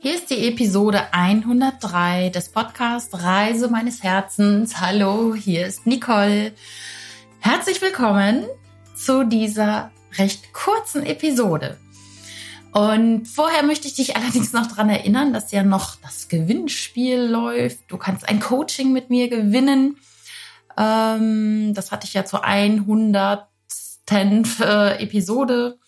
Hier ist die Episode 103 des Podcasts Reise meines Herzens. Hallo, hier ist Nicole. Herzlich willkommen zu dieser recht kurzen Episode. Und vorher möchte ich dich allerdings noch daran erinnern, dass ja noch das Gewinnspiel läuft. Du kannst ein Coaching mit mir gewinnen. Ähm, das hatte ich ja zur 100. Äh, Episode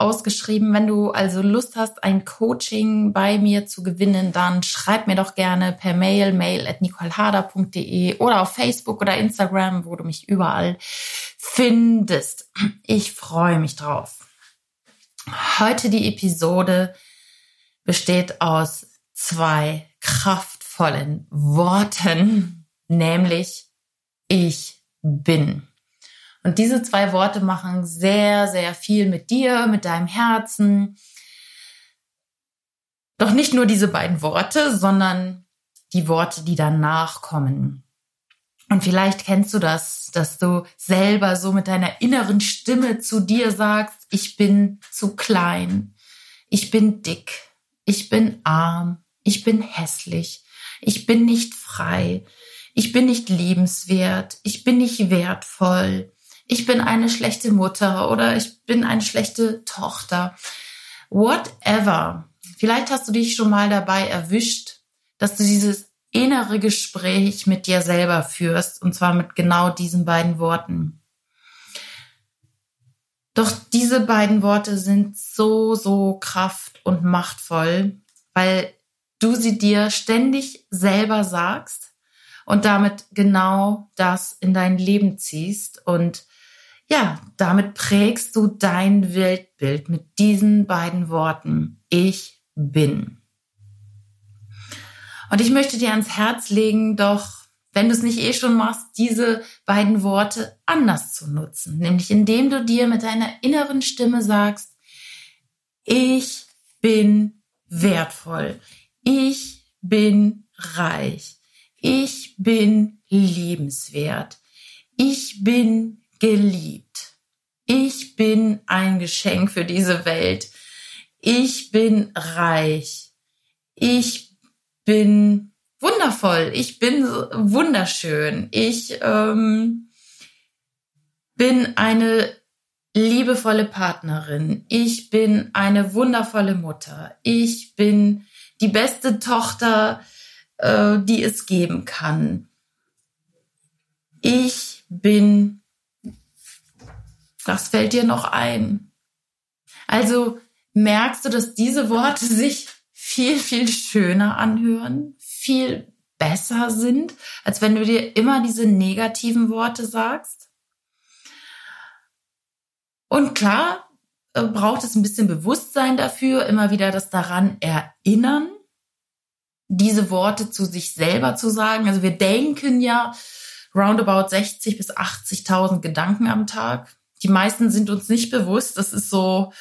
ausgeschrieben. Wenn du also Lust hast, ein Coaching bei mir zu gewinnen, dann schreib mir doch gerne per Mail, mail at nicoleharder.de oder auf Facebook oder Instagram, wo du mich überall findest. Ich freue mich drauf. Heute die Episode besteht aus zwei kraftvollen Worten, nämlich ich bin. Und diese zwei Worte machen sehr, sehr viel mit dir, mit deinem Herzen. Doch nicht nur diese beiden Worte, sondern die Worte, die danach kommen. Und vielleicht kennst du das, dass du selber so mit deiner inneren Stimme zu dir sagst, ich bin zu klein, ich bin dick, ich bin arm, ich bin hässlich, ich bin nicht frei, ich bin nicht liebenswert, ich bin nicht wertvoll, ich bin eine schlechte Mutter oder ich bin eine schlechte Tochter. Whatever. Vielleicht hast du dich schon mal dabei erwischt, dass du dieses innere Gespräch mit dir selber führst und zwar mit genau diesen beiden Worten. Doch diese beiden Worte sind so, so kraft- und machtvoll, weil du sie dir ständig selber sagst und damit genau das in dein Leben ziehst und ja, damit prägst du dein Weltbild mit diesen beiden Worten. Ich bin. Und ich möchte dir ans Herz legen, doch wenn du es nicht eh schon machst, diese beiden Worte anders zu nutzen. Nämlich indem du dir mit deiner inneren Stimme sagst, ich bin wertvoll. Ich bin reich. Ich bin liebenswert. Ich bin geliebt. Ich bin ein Geschenk für diese Welt. Ich bin reich. Ich bin wundervoll. Ich bin wunderschön. Ich ähm, bin eine liebevolle Partnerin. Ich bin eine wundervolle Mutter. Ich bin die beste Tochter, äh, die es geben kann. Ich bin was fällt dir noch ein? Also merkst du, dass diese Worte sich viel, viel schöner anhören, viel besser sind, als wenn du dir immer diese negativen Worte sagst? Und klar, äh, braucht es ein bisschen Bewusstsein dafür, immer wieder das daran erinnern, diese Worte zu sich selber zu sagen. Also wir denken ja roundabout 60 bis 80.000 Gedanken am Tag die meisten sind uns nicht bewusst. Das ist so,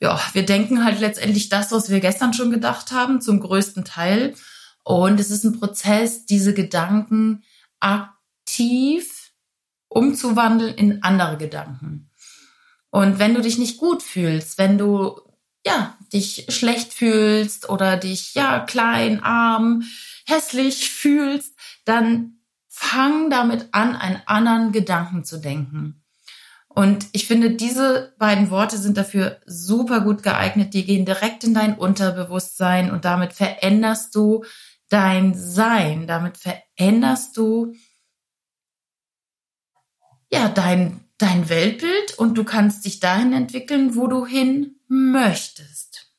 ja, wir denken halt letztendlich das, was wir gestern schon gedacht haben, zum größten Teil. Und es ist ein Prozess, diese Gedanken aktiv umzuwandeln in andere Gedanken. Und wenn du dich nicht gut fühlst, wenn du ja dich schlecht fühlst oder dich ja klein, arm, hässlich fühlst, dann fang damit an, einen anderen Gedanken zu denken. Und ich finde, diese beiden Worte sind dafür super gut geeignet. Die gehen direkt in dein Unterbewusstsein und damit veränderst du dein Sein. Damit veränderst du ja dein, dein Weltbild und du kannst dich dahin entwickeln, wo du hin möchtest.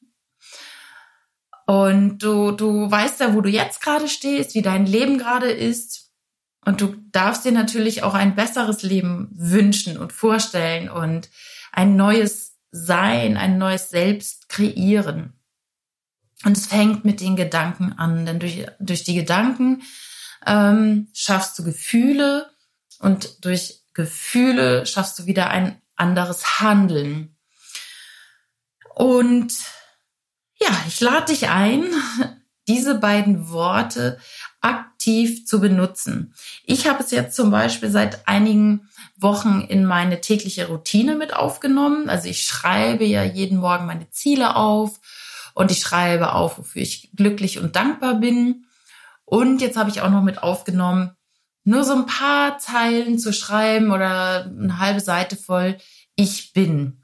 Und du, du weißt ja, wo du jetzt gerade stehst, wie dein Leben gerade ist. Und du darfst dir natürlich auch ein besseres Leben wünschen und vorstellen und ein neues Sein, ein neues Selbst kreieren. Und es fängt mit den Gedanken an, denn durch, durch die Gedanken ähm, schaffst du Gefühle und durch Gefühle schaffst du wieder ein anderes Handeln. Und ja, ich lade dich ein, diese beiden Worte aktiv zu benutzen. Ich habe es jetzt zum Beispiel seit einigen Wochen in meine tägliche Routine mit aufgenommen. Also ich schreibe ja jeden Morgen meine Ziele auf und ich schreibe auf, wofür ich glücklich und dankbar bin. Und jetzt habe ich auch noch mit aufgenommen, nur so ein paar Zeilen zu schreiben oder eine halbe Seite voll, ich bin.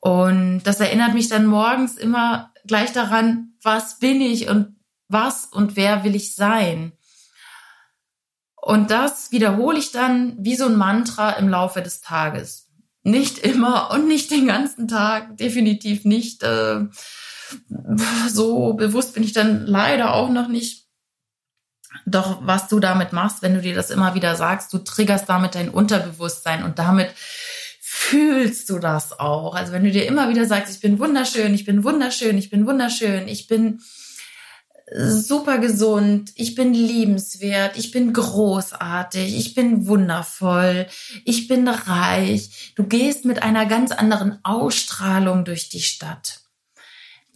Und das erinnert mich dann morgens immer gleich daran, was bin ich und was und wer will ich sein. Und das wiederhole ich dann wie so ein Mantra im Laufe des Tages. Nicht immer und nicht den ganzen Tag, definitiv nicht. Äh, so bewusst bin ich dann leider auch noch nicht. Doch was du damit machst, wenn du dir das immer wieder sagst, du triggerst damit dein Unterbewusstsein und damit fühlst du das auch. Also wenn du dir immer wieder sagst, ich bin wunderschön, ich bin wunderschön, ich bin wunderschön, ich bin super gesund, ich bin liebenswert, ich bin großartig, ich bin wundervoll, ich bin reich. Du gehst mit einer ganz anderen Ausstrahlung durch die Stadt.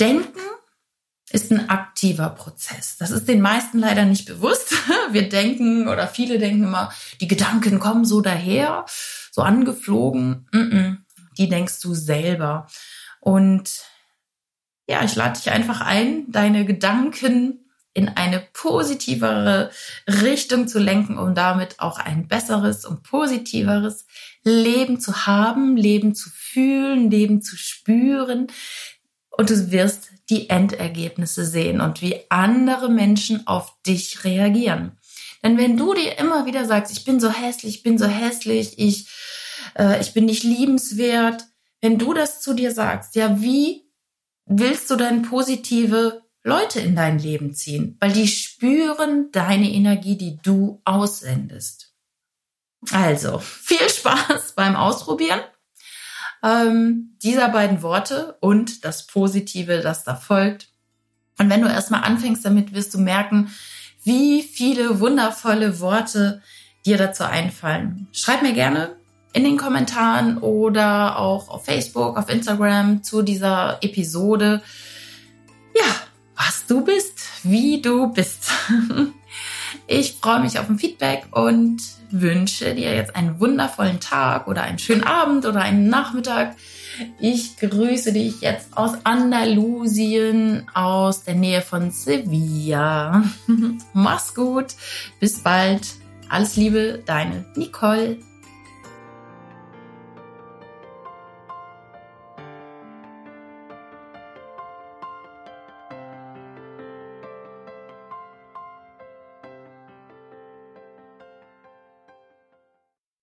Denken ist ein aktiver Prozess. Das ist den meisten leider nicht bewusst. Wir denken oder viele denken immer, die Gedanken kommen so daher, so angeflogen. Die denkst du selber. Und ja, ich lade dich einfach ein, deine Gedanken in eine positivere Richtung zu lenken, um damit auch ein besseres und positiveres Leben zu haben, Leben zu fühlen, Leben zu spüren. Und du wirst die Endergebnisse sehen und wie andere Menschen auf dich reagieren. Denn wenn du dir immer wieder sagst, ich bin so hässlich, ich bin so hässlich, ich, äh, ich bin nicht liebenswert, wenn du das zu dir sagst, ja, wie willst du denn positive Leute in dein Leben ziehen? Weil die spüren deine Energie, die du aussendest. Also, viel Spaß beim Ausprobieren ähm, dieser beiden Worte und das Positive, das da folgt. Und wenn du erstmal anfängst damit, wirst du merken, wie viele wundervolle Worte dir dazu einfallen. Schreib mir gerne in den Kommentaren oder auch auf Facebook, auf Instagram zu dieser Episode. Ja, was du bist, wie du bist. Ich freue mich auf ein Feedback und wünsche dir jetzt einen wundervollen Tag oder einen schönen Abend oder einen Nachmittag. Ich grüße dich jetzt aus Andalusien, aus der Nähe von Sevilla. Mach's gut, bis bald. Alles Liebe, deine Nicole.